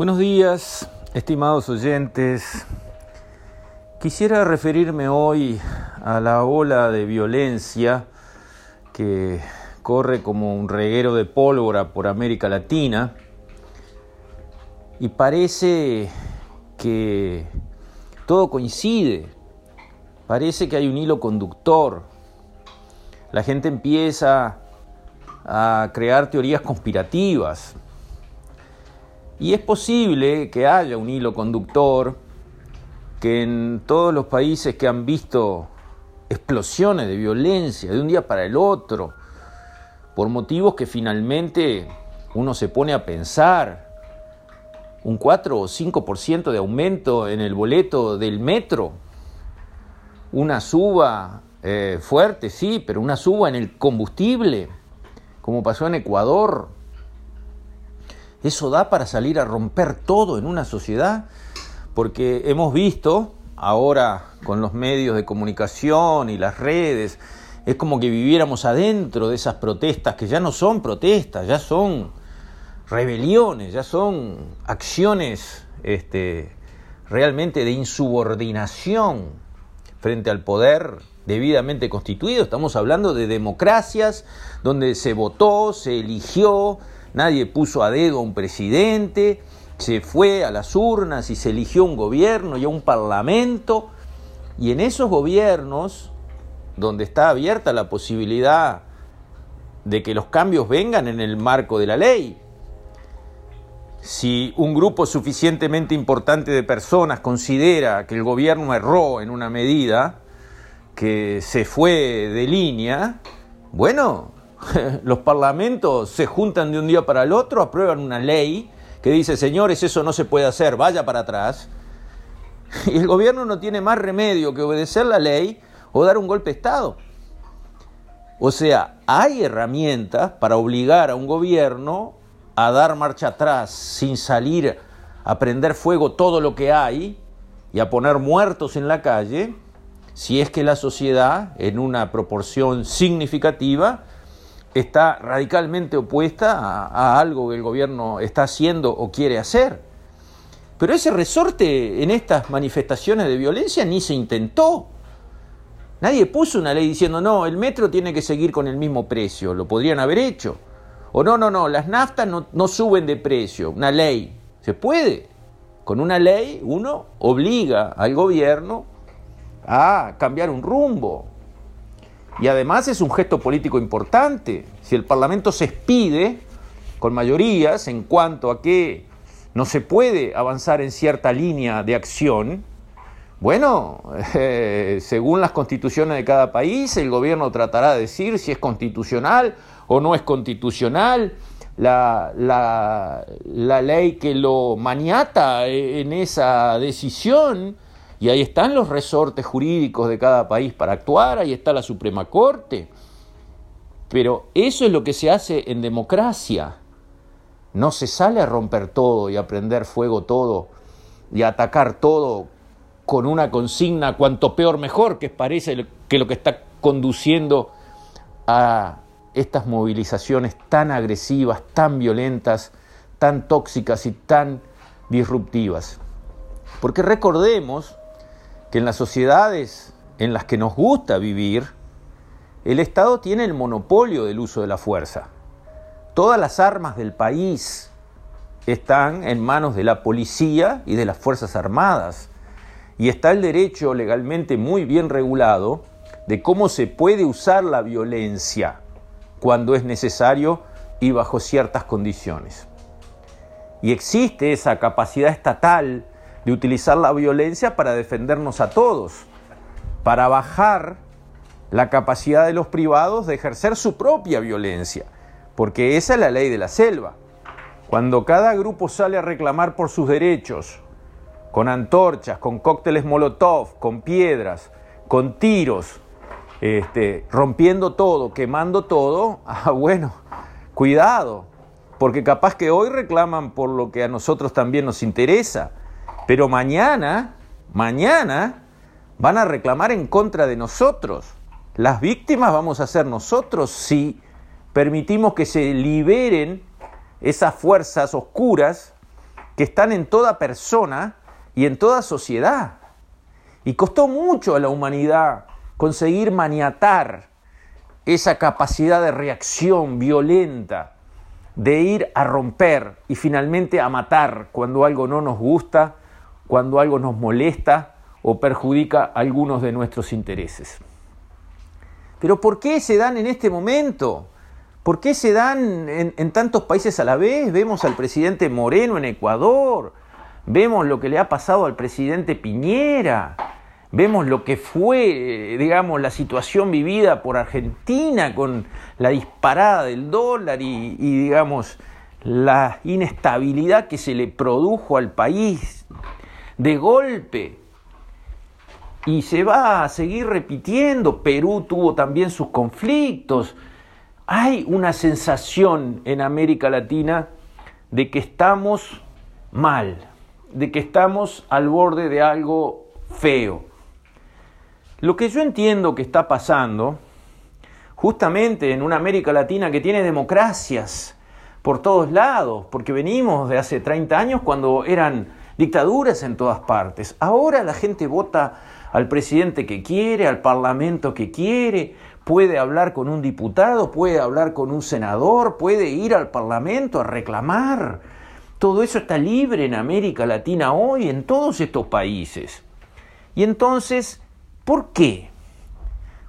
Buenos días, estimados oyentes. Quisiera referirme hoy a la ola de violencia que corre como un reguero de pólvora por América Latina y parece que todo coincide, parece que hay un hilo conductor. La gente empieza a crear teorías conspirativas, y es posible que haya un hilo conductor que en todos los países que han visto explosiones de violencia de un día para el otro, por motivos que finalmente uno se pone a pensar, un 4 o 5% de aumento en el boleto del metro, una suba eh, fuerte, sí, pero una suba en el combustible, como pasó en Ecuador, ¿Eso da para salir a romper todo en una sociedad? Porque hemos visto ahora con los medios de comunicación y las redes, es como que viviéramos adentro de esas protestas que ya no son protestas, ya son rebeliones, ya son acciones este, realmente de insubordinación frente al poder debidamente constituido. Estamos hablando de democracias donde se votó, se eligió, nadie puso a dedo a un presidente, se fue a las urnas y se eligió un gobierno y un parlamento, y en esos gobiernos, donde está abierta la posibilidad de que los cambios vengan en el marco de la ley, si un grupo suficientemente importante de personas considera que el gobierno erró en una medida que se fue de línea, bueno, los parlamentos se juntan de un día para el otro, aprueban una ley que dice, señores, eso no se puede hacer, vaya para atrás. Y el gobierno no tiene más remedio que obedecer la ley o dar un golpe de Estado. O sea, hay herramientas para obligar a un gobierno a dar marcha atrás sin salir a prender fuego todo lo que hay y a poner muertos en la calle, si es que la sociedad, en una proporción significativa, está radicalmente opuesta a, algo que el gobierno está haciendo o quiere hacer. Pero ese resorte en estas manifestaciones de violencia ni se intentó. Nadie puso una ley diciendo, no, el metro tiene que seguir con el mismo precio, lo podrían haber hecho. O no, no, no, las naftas no, no suben de precio, una ley. Se puede. Con una ley uno obliga al gobierno a cambiar un rumbo, y además es un gesto político importante. Si el Parlamento se expide con mayorías en cuanto a que no se puede avanzar en cierta línea de acción, bueno, eh, según las constituciones de cada país, el gobierno tratará de decir si es constitucional o no es constitucional la, la ley que lo maniata en esa decisión y ahí están los resortes jurídicos de cada país para actuar, ahí está la Suprema Corte. Pero eso es lo que se hace en democracia. No se sale a romper todo y a prender fuego todo y a atacar todo con una consigna cuanto peor mejor, que parece que lo que está conduciendo a estas movilizaciones tan agresivas, tan violentas, tan tóxicas y tan disruptivas. Porque recordemos que en las sociedades en las que nos gusta vivir, el Estado tiene el monopolio del uso de la fuerza. Todas las armas del país están en manos de la policía y de las Fuerzas Armadas. Y está el derecho legalmente muy bien regulado de cómo se puede usar la violencia cuando es necesario y bajo ciertas condiciones. Y existe esa capacidad estatal de utilizar la violencia para defendernos a todos, para bajar la capacidad de los privados de ejercer su propia violencia, porque esa es la ley de la selva. Cuando cada grupo sale a reclamar por sus derechos, con antorchas, con cócteles molotov, con piedras, con tiros, este, rompiendo todo, quemando todo, ah, bueno, cuidado, porque capaz que hoy reclaman por lo que a nosotros también nos interesa, pero mañana, mañana van a reclamar en contra de nosotros. Las víctimas vamos a ser nosotros si permitimos que se liberen esas fuerzas oscuras que están en toda persona y en toda sociedad. Y costó mucho a la humanidad conseguir maniatar esa capacidad de reacción violenta, de ir a romper y finalmente a matar cuando algo no nos gusta, cuando algo nos molesta o perjudica algunos de nuestros intereses. Pero ¿por qué se dan en este momento? ¿Por qué se dan en, tantos países a la vez? Vemos al presidente Moreno en Ecuador, vemos lo que le ha pasado al presidente Piñera, vemos lo que fue, digamos, la situación vivida por Argentina con la disparada del dólar y digamos, la inestabilidad que se le produjo al país de golpe. Y se va a seguir repitiendo. Perú tuvo también sus conflictos. Hay una sensación en América Latina de que estamos mal, de que estamos al borde de algo feo. Lo que yo entiendo que está pasando, justamente en una América Latina que tiene democracias por todos lados, porque venimos de hace 30 años cuando eran dictaduras en todas partes. Ahora la gente vota al presidente que quiere, al parlamento que quiere, puede hablar con un diputado, puede hablar con un senador, puede ir al parlamento a reclamar. Todo eso está libre en América Latina hoy, en todos estos países. Y entonces, ¿por qué?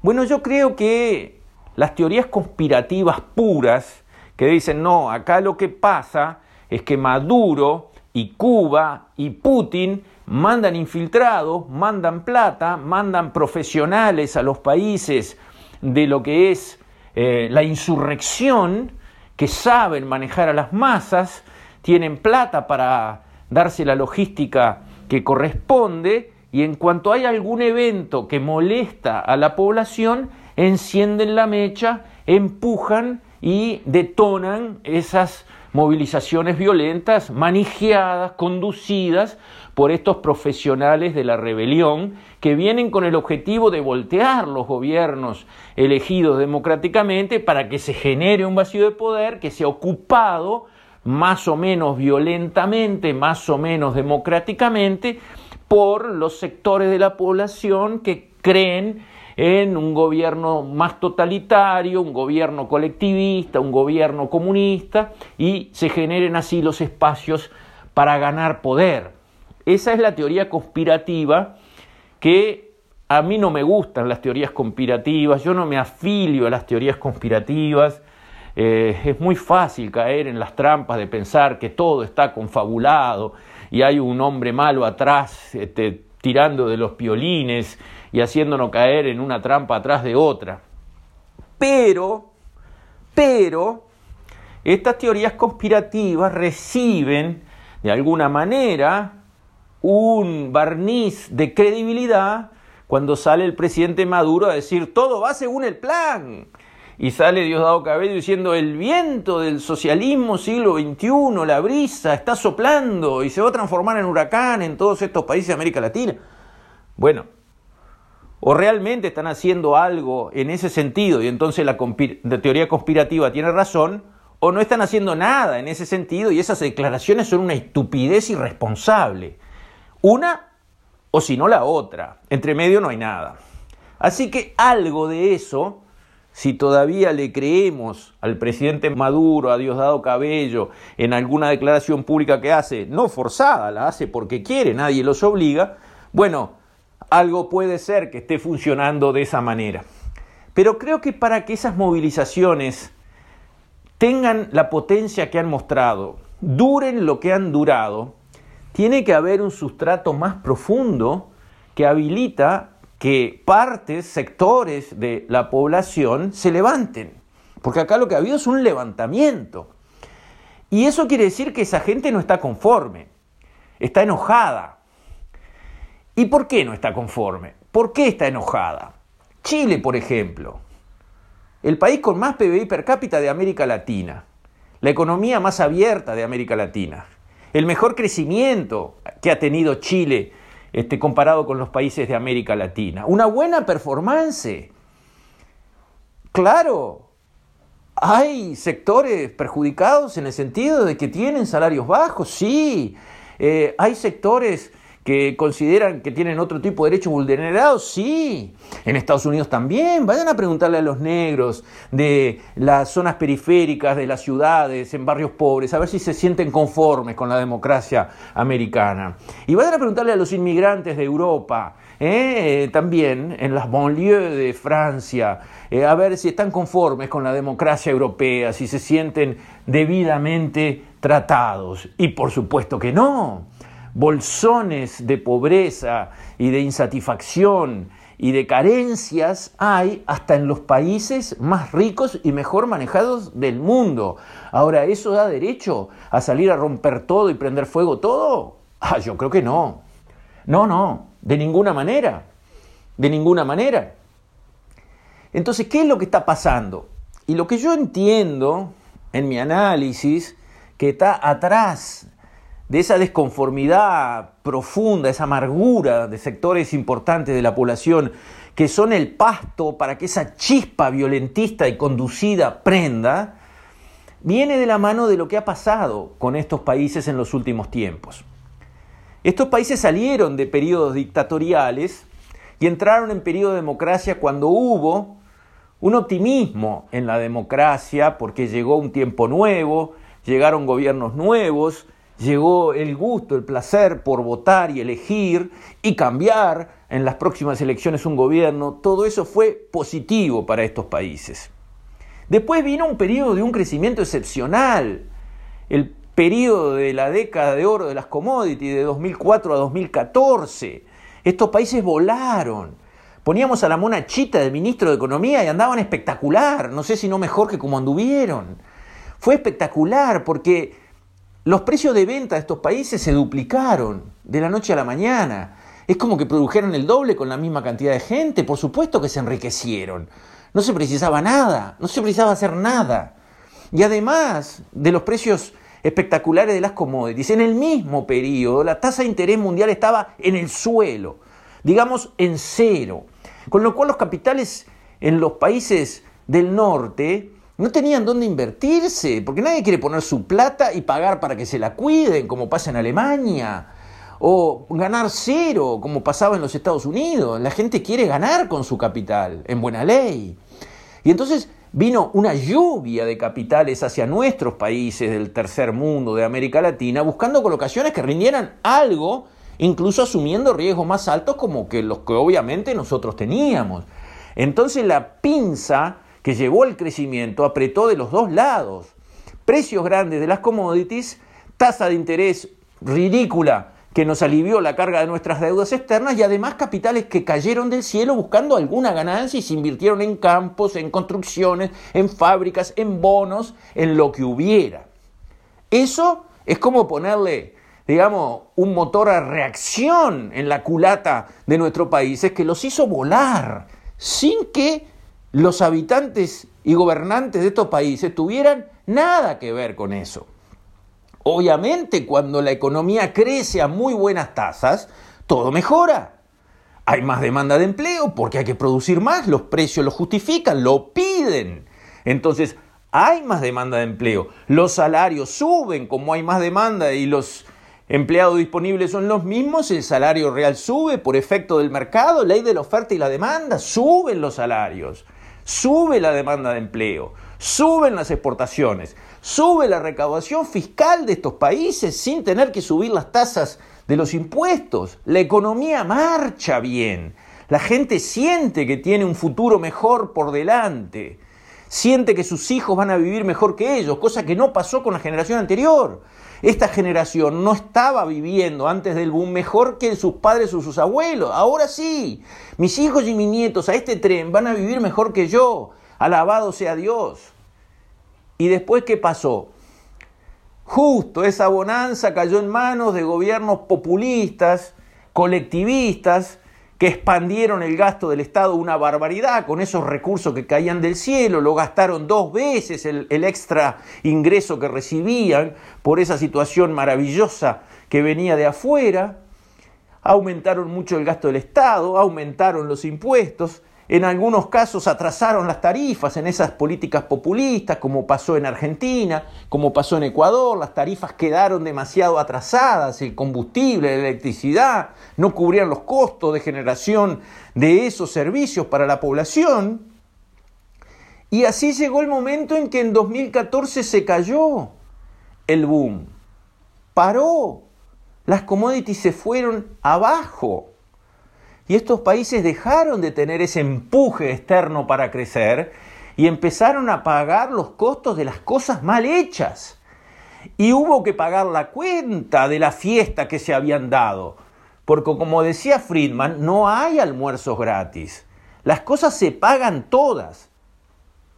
Bueno, yo creo que las teorías conspirativas puras, que dicen, no, acá lo que pasa es que Maduro y Cuba y Putin mandan infiltrados, mandan plata, mandan profesionales a los países de lo que es eh, la insurrección, que saben manejar a las masas, tienen plata para darse la logística que corresponde y en cuanto hay algún evento que molesta a la población, encienden la mecha, empujan y detonan esas movilizaciones violentas manijeadas, conducidas por estos profesionales de la rebelión que vienen con el objetivo de voltear los gobiernos elegidos democráticamente para que se genere un vacío de poder que sea ocupado más o menos violentamente, más o menos democráticamente, por los sectores de la población que creen en un gobierno más totalitario, un gobierno colectivista, un gobierno comunista, y se generen así los espacios para ganar poder. Esa es la teoría conspirativa que a mí no me gustan las teorías conspirativas, yo no me afilio a las teorías conspirativas, eh, es muy fácil caer en las trampas de pensar que todo está confabulado y hay un hombre malo atrás este, tirando de los piolines y haciéndonos caer en una trampa atrás de otra. Pero, pero, estas teorías conspirativas reciben de alguna manera un barniz de credibilidad cuando sale el presidente Maduro a decir todo va según el plan. Y sale Diosdado Cabello diciendo el viento del socialismo siglo XXI, la brisa, está soplando y se va a transformar en huracán en todos estos países de América Latina. Bueno, o realmente están haciendo algo en ese sentido y entonces la, teoría conspirativa tiene razón, o no están haciendo nada en ese sentido y esas declaraciones son una estupidez irresponsable. Una o si no la otra. Entre medio no hay nada. Así que algo de eso, si todavía le creemos al presidente Maduro, a Diosdado Cabello, en alguna declaración pública que hace, no forzada, la hace porque quiere, nadie los obliga, bueno, algo puede ser que esté funcionando de esa manera. Pero creo que para que esas movilizaciones tengan la potencia que han mostrado, duren lo que han durado, tiene que haber un sustrato más profundo que habilita que partes, sectores de la población se levanten. Porque acá lo que ha habido es un levantamiento. Y eso quiere decir que esa gente no está conforme, está enojada, ¿Y por qué no está conforme? ¿Por qué está enojada? Chile, por ejemplo, el país con más PBI per cápita de América Latina, la economía más abierta de América Latina, el mejor crecimiento que ha tenido Chile este, comparado con los países de América Latina, una buena performance. Claro, hay sectores perjudicados en el sentido de que tienen salarios bajos, sí, Eh, hay sectores que consideran que tienen otro tipo de derechos vulnerados, sí. En Estados Unidos también. Vayan a preguntarle a los negros de las zonas periféricas de las ciudades, en barrios pobres, a ver si se sienten conformes con la democracia americana. Y vayan a preguntarle a los inmigrantes de Europa, ¿eh? también en las banlieues de Francia, eh, a ver si están conformes con la democracia europea, si se sienten debidamente tratados. Y por supuesto que no bolsones de pobreza y de insatisfacción y de carencias hay hasta en los países más ricos y mejor manejados del mundo. Ahora, ¿eso da derecho a salir a romper todo y prender fuego todo? Ah, yo creo que no. No, no, de ninguna manera. De ninguna manera. Entonces, ¿qué es lo que está pasando? Y lo que yo entiendo en mi análisis, que está atrás de esa desconformidad profunda, esa amargura de sectores importantes de la población que son el pasto para que esa chispa violentista y conducida prenda, viene de la mano de lo que ha pasado con estos países en los últimos tiempos. Estos países salieron de periodos dictatoriales y entraron en periodo de democracia cuando hubo un optimismo en la democracia porque llegó un tiempo nuevo, llegaron gobiernos nuevos, llegó el gusto, el placer por votar y elegir y cambiar en las próximas elecciones un gobierno, todo eso fue positivo para estos países. Después vino un periodo de un crecimiento excepcional, el periodo de la década de oro de las commodities de 2004 a 2014. Estos países volaron. Poníamos a la mona chita del ministro de Economía y andaban espectacular, no sé si no mejor que como anduvieron. Fue espectacular porque los precios de venta de estos países se duplicaron de la noche a la mañana. Es como que produjeron el doble con la misma cantidad de gente. Por supuesto que se enriquecieron. No se precisaba nada, no se precisaba hacer nada. Y además de los precios espectaculares de las commodities, en el mismo periodo la tasa de interés mundial estaba en el suelo, digamos en cero. Con lo cual los capitales en los países del norte no tenían dónde invertirse, porque nadie quiere poner su plata y pagar para que se la cuiden, como pasa en Alemania, o ganar cero, como pasaba en los Estados Unidos. La gente quiere ganar con su capital, en buena ley. Y entonces vino una lluvia de capitales hacia nuestros países del tercer mundo, de América Latina, buscando colocaciones que rindieran algo, incluso asumiendo riesgos más altos como que los que obviamente nosotros teníamos. Entonces la pinza que llevó al crecimiento apretó de los dos lados. Precios grandes de las commodities, tasa de interés ridícula que nos alivió la carga de nuestras deudas externas y además capitales que cayeron del cielo buscando alguna ganancia y se invirtieron en campos, en construcciones, en fábricas, en bonos, en lo que hubiera. Eso es como ponerle, digamos, un motor a reacción en la culata de nuestro país, es que los hizo volar sin que los habitantes y gobernantes de estos países tuvieran nada que ver con eso. Obviamente, cuando la economía crece a muy buenas tasas, todo mejora. Hay más demanda de empleo porque hay que producir más, los precios lo justifican, lo piden. Entonces, hay más demanda de empleo, los salarios suben como hay más demanda y los empleados disponibles son los mismos, el salario real sube por efecto del mercado, ley de la oferta y la demanda, suben los salarios sube la demanda de empleo, suben las exportaciones, sube la recaudación fiscal de estos países sin tener que subir las tasas de los impuestos. La economía marcha bien. La gente siente que tiene un futuro mejor por delante. Siente que sus hijos van a vivir mejor que ellos, cosa que no pasó con la generación anterior. Esta generación no estaba viviendo antes del boom mejor que sus padres o sus abuelos. Ahora sí, mis hijos y mis nietos a este tren van a vivir mejor que yo. Alabado sea Dios. ¿Y después qué pasó? Justo esa bonanza cayó en manos de gobiernos populistas, colectivistas, que expandieron el gasto del Estado una barbaridad con esos recursos que caían del cielo, lo gastaron dos veces el, extra ingreso que recibían por esa situación maravillosa que venía de afuera, aumentaron mucho el gasto del Estado, aumentaron los impuestos, en algunos casos atrasaron las tarifas en esas políticas populistas, como pasó en Argentina, como pasó en Ecuador, las tarifas quedaron demasiado atrasadas, el combustible, la electricidad, no cubrían los costos de generación de esos servicios para la población. Y así llegó el momento en que en 2014 se cayó el boom, paró, las commodities se fueron abajo. Y estos países dejaron de tener ese empuje externo para crecer y empezaron a pagar los costos de las cosas mal hechas. Y hubo que pagar la cuenta de la fiesta que se habían dado. Porque como decía Friedman, no hay almuerzos gratis. Las cosas se pagan todas.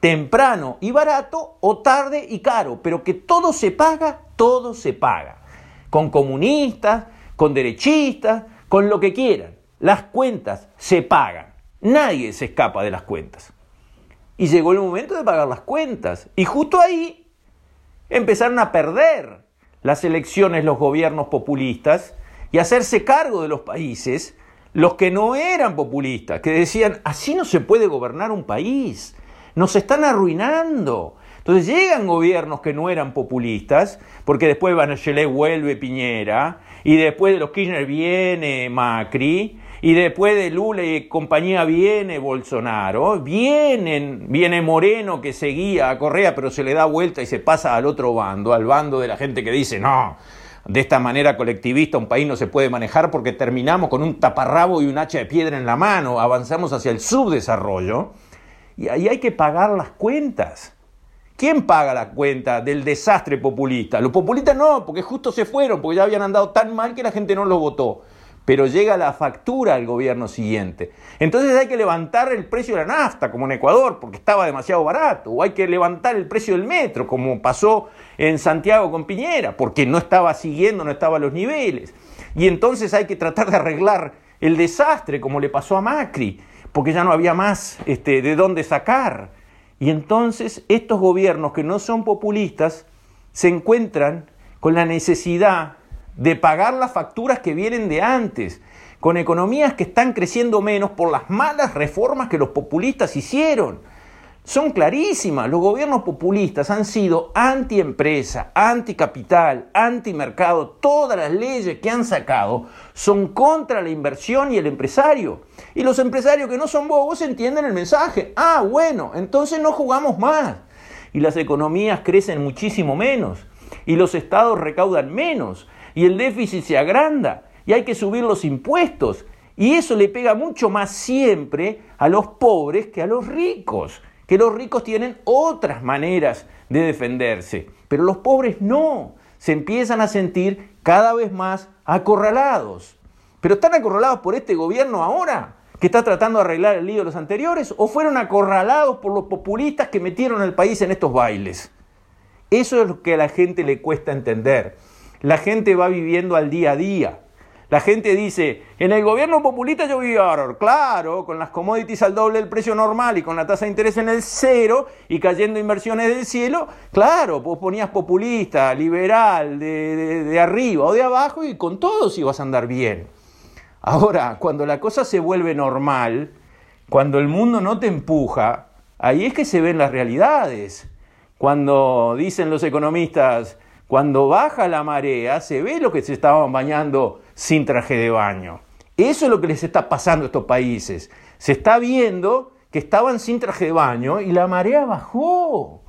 Temprano y barato o tarde y caro. Pero que todo se paga, todo se paga. Con comunistas, con derechistas, con lo que quieran. Las cuentas se pagan. Nadie se escapa de las cuentas. Y llegó el momento de pagar las cuentas. Y justo ahí empezaron a perder las elecciones los gobiernos populistas y hacerse cargo de los países los que no eran populistas, que decían, así no se puede gobernar un país, nos están arruinando. Entonces llegan gobiernos que no eran populistas, porque después Bachelet vuelve Piñera, y después de los Kirchner viene Macri, y después de Lula y compañía viene Bolsonaro, vienen, viene Moreno que seguía a Correa, pero se le da vuelta y se pasa al otro bando, al bando de la gente que dice, no, de esta manera colectivista un país no se puede manejar porque terminamos con un taparrabo y un hacha de piedra en la mano, avanzamos hacia el subdesarrollo, y ahí hay que pagar las cuentas. ¿Quién paga la cuenta del desastre populista? Los populistas no, porque justo se fueron, porque ya habían andado tan mal que la gente no los votó pero llega la factura al gobierno siguiente. Entonces hay que levantar el precio de la nafta, como en Ecuador, porque estaba demasiado barato, o hay que levantar el precio del metro, como pasó en Santiago con Piñera, porque no estaba siguiendo, no estaba a los niveles. Y entonces hay que tratar de arreglar el desastre, como le pasó a Macri, porque ya no había más este, de dónde sacar. Y entonces estos gobiernos que no son populistas se encuentran con la necesidad de pagar las facturas que vienen de antes, con economías que están creciendo menos por las malas reformas que los populistas hicieron. Son clarísimas, los gobiernos populistas han sido anti-empresa, anti-capital, anti-mercado, todas las leyes que han sacado son contra la inversión y el empresario. Y los empresarios que no son bobos entienden el mensaje, ah, bueno, entonces no jugamos más. Y las economías crecen muchísimo menos, y los estados recaudan menos, y el déficit se agranda y hay que subir los impuestos. Y eso le pega mucho más siempre a los pobres que a los ricos, que los ricos tienen otras maneras de defenderse, pero los pobres no, se empiezan a sentir cada vez más acorralados. Pero están acorralados por este gobierno ahora, que está tratando de arreglar el lío de los anteriores, o fueron acorralados por los populistas que metieron al país en estos bailes. Eso es lo que a la gente le cuesta entender. La gente va viviendo al día a día. La gente dice, en el gobierno populista yo vivía claro, con las commodities al doble del precio normal y con la tasa de interés en el cero y cayendo inversiones del cielo, claro, vos ponías populista, liberal, de, de arriba o de abajo y con todos ibas a andar bien. Ahora, cuando la cosa se vuelve normal, cuando el mundo no te empuja, ahí es que se ven las realidades. Cuando dicen los economistas, cuando baja la marea, se ve lo que se estaban bañando sin traje de baño. Eso es lo que les está pasando a estos países. Se está viendo que estaban sin traje de baño y la marea bajó.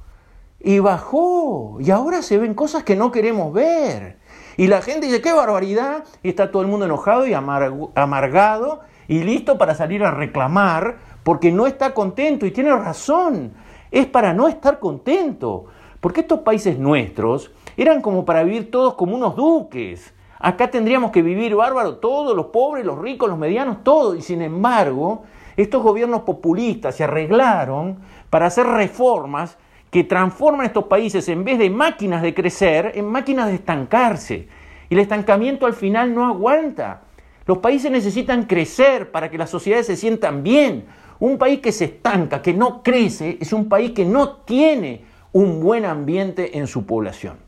Y bajó. Y ahora se ven cosas que no queremos ver. Y la gente dice, qué barbaridad. Y está todo el mundo enojado y amargado y listo para salir a reclamar porque no está contento. Y tiene razón. Es para no estar contento. Porque estos países nuestros eran como para vivir todos como unos duques. Acá tendríamos que vivir bárbaro todos, los pobres, los ricos, los medianos, todos. Y sin embargo, estos gobiernos populistas se arreglaron para hacer reformas que transforman estos países, en vez de máquinas de crecer, en máquinas de estancarse. Y el estancamiento al final no aguanta. Los países necesitan crecer para que las sociedades se sientan bien. Un país que se estanca, que no crece, es un país que no tiene un buen ambiente en su población.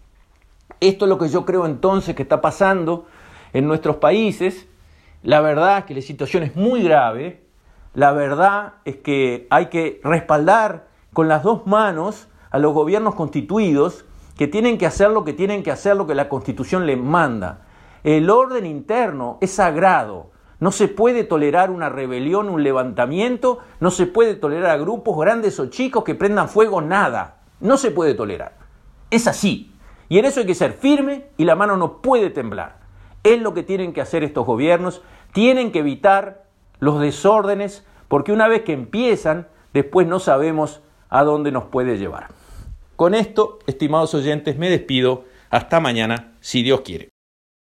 Esto es lo que yo creo entonces que está pasando en nuestros países. La verdad que la situación es muy grave. la verdad es que hay que respaldar con las dos manos a los gobiernos constituidos que tienen que hacer lo que tienen que hacer, lo que la Constitución les manda. El orden interno es sagrado. No se puede tolerar una rebelión, un levantamiento, no se puede tolerar a grupos grandes o chicos que prendan fuego, nada. No se puede tolerar. Es así. Y en eso hay que ser firme y la mano no puede temblar. Es lo que tienen que hacer estos gobiernos. Tienen que evitar los desórdenes porque una vez que empiezan, después no sabemos a dónde nos puede llevar. Con esto, estimados oyentes, me despido. Hasta mañana, si Dios quiere.